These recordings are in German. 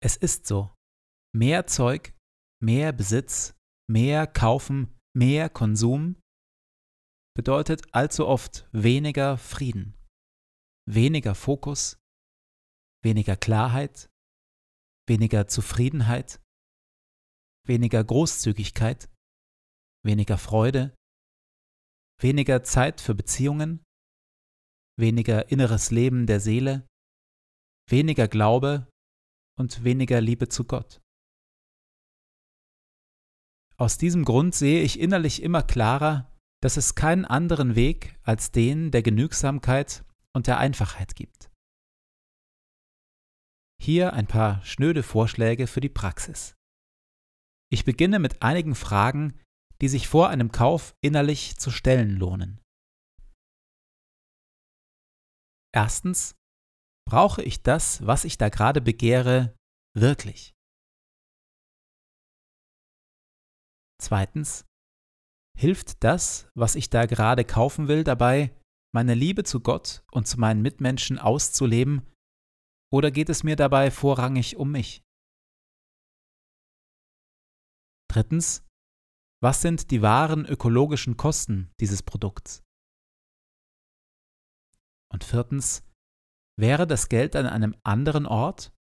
Es ist so. Mehr Zeug, mehr Besitz, mehr Kaufen, mehr Konsum bedeutet allzu oft weniger Frieden, weniger Fokus, weniger Klarheit, weniger Zufriedenheit, weniger Großzügigkeit, weniger Freude, weniger Zeit für Beziehungen, weniger inneres Leben der Seele, weniger Glaube und weniger Liebe zu Gott. Aus diesem Grund sehe ich innerlich immer klarer, dass es keinen anderen Weg als den der Genügsamkeit und der Einfachheit gibt. Hier ein paar schnöde Vorschläge für die Praxis. Ich beginne mit einigen Fragen, die sich vor einem Kauf innerlich zu stellen lohnen. Erstens, Brauche ich das, was ich da gerade begehre, wirklich? Zweitens, hilft das, was ich da gerade kaufen will, dabei, meine Liebe zu Gott und zu meinen Mitmenschen auszuleben, oder geht es mir dabei vorrangig um mich? Drittens, was sind die wahren ökologischen Kosten dieses Produkts? Und viertens, Wäre das Geld an einem anderen Ort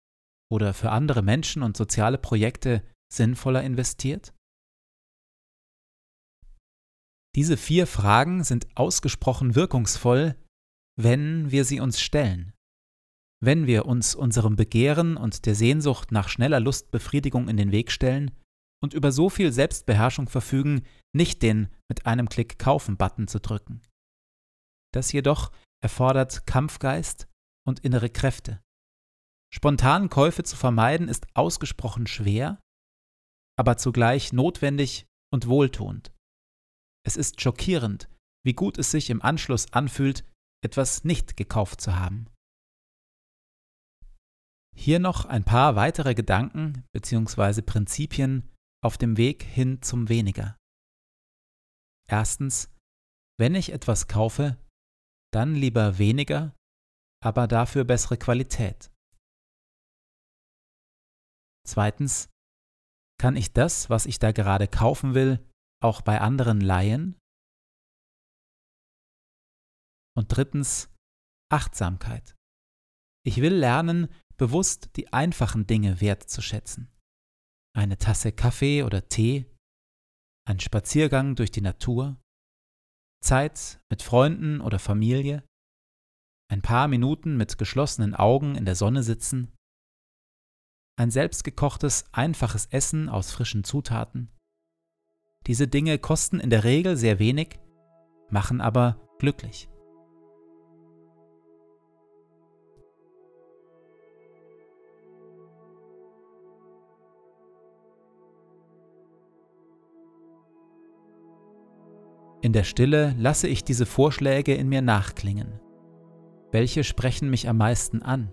oder für andere Menschen und soziale Projekte sinnvoller investiert? Diese vier Fragen sind ausgesprochen wirkungsvoll, wenn wir sie uns stellen. Wenn wir uns unserem Begehren und der Sehnsucht nach schneller Lustbefriedigung in den Weg stellen und über so viel Selbstbeherrschung verfügen, nicht den mit einem Klick kaufen Button zu drücken. Das jedoch erfordert Kampfgeist und innere Kräfte. Spontanen Käufe zu vermeiden ist ausgesprochen schwer, aber zugleich notwendig und wohltuend. Es ist schockierend, wie gut es sich im Anschluss anfühlt, etwas nicht gekauft zu haben. Hier noch ein paar weitere Gedanken bzw. Prinzipien auf dem Weg hin zum Weniger. Erstens, wenn ich etwas kaufe, dann lieber weniger, aber dafür bessere Qualität. Zweitens, kann ich das, was ich da gerade kaufen will, auch bei anderen leihen? Und drittens, Achtsamkeit. Ich will lernen, bewusst die einfachen Dinge wertzuschätzen. Eine Tasse Kaffee oder Tee, ein Spaziergang durch die Natur, Zeit mit Freunden oder Familie, ein paar Minuten mit geschlossenen Augen in der Sonne sitzen, ein selbstgekochtes, einfaches Essen aus frischen Zutaten. Diese Dinge kosten in der Regel sehr wenig, machen aber glücklich. In der Stille lasse ich diese Vorschläge in mir nachklingen. Welche sprechen mich am meisten an?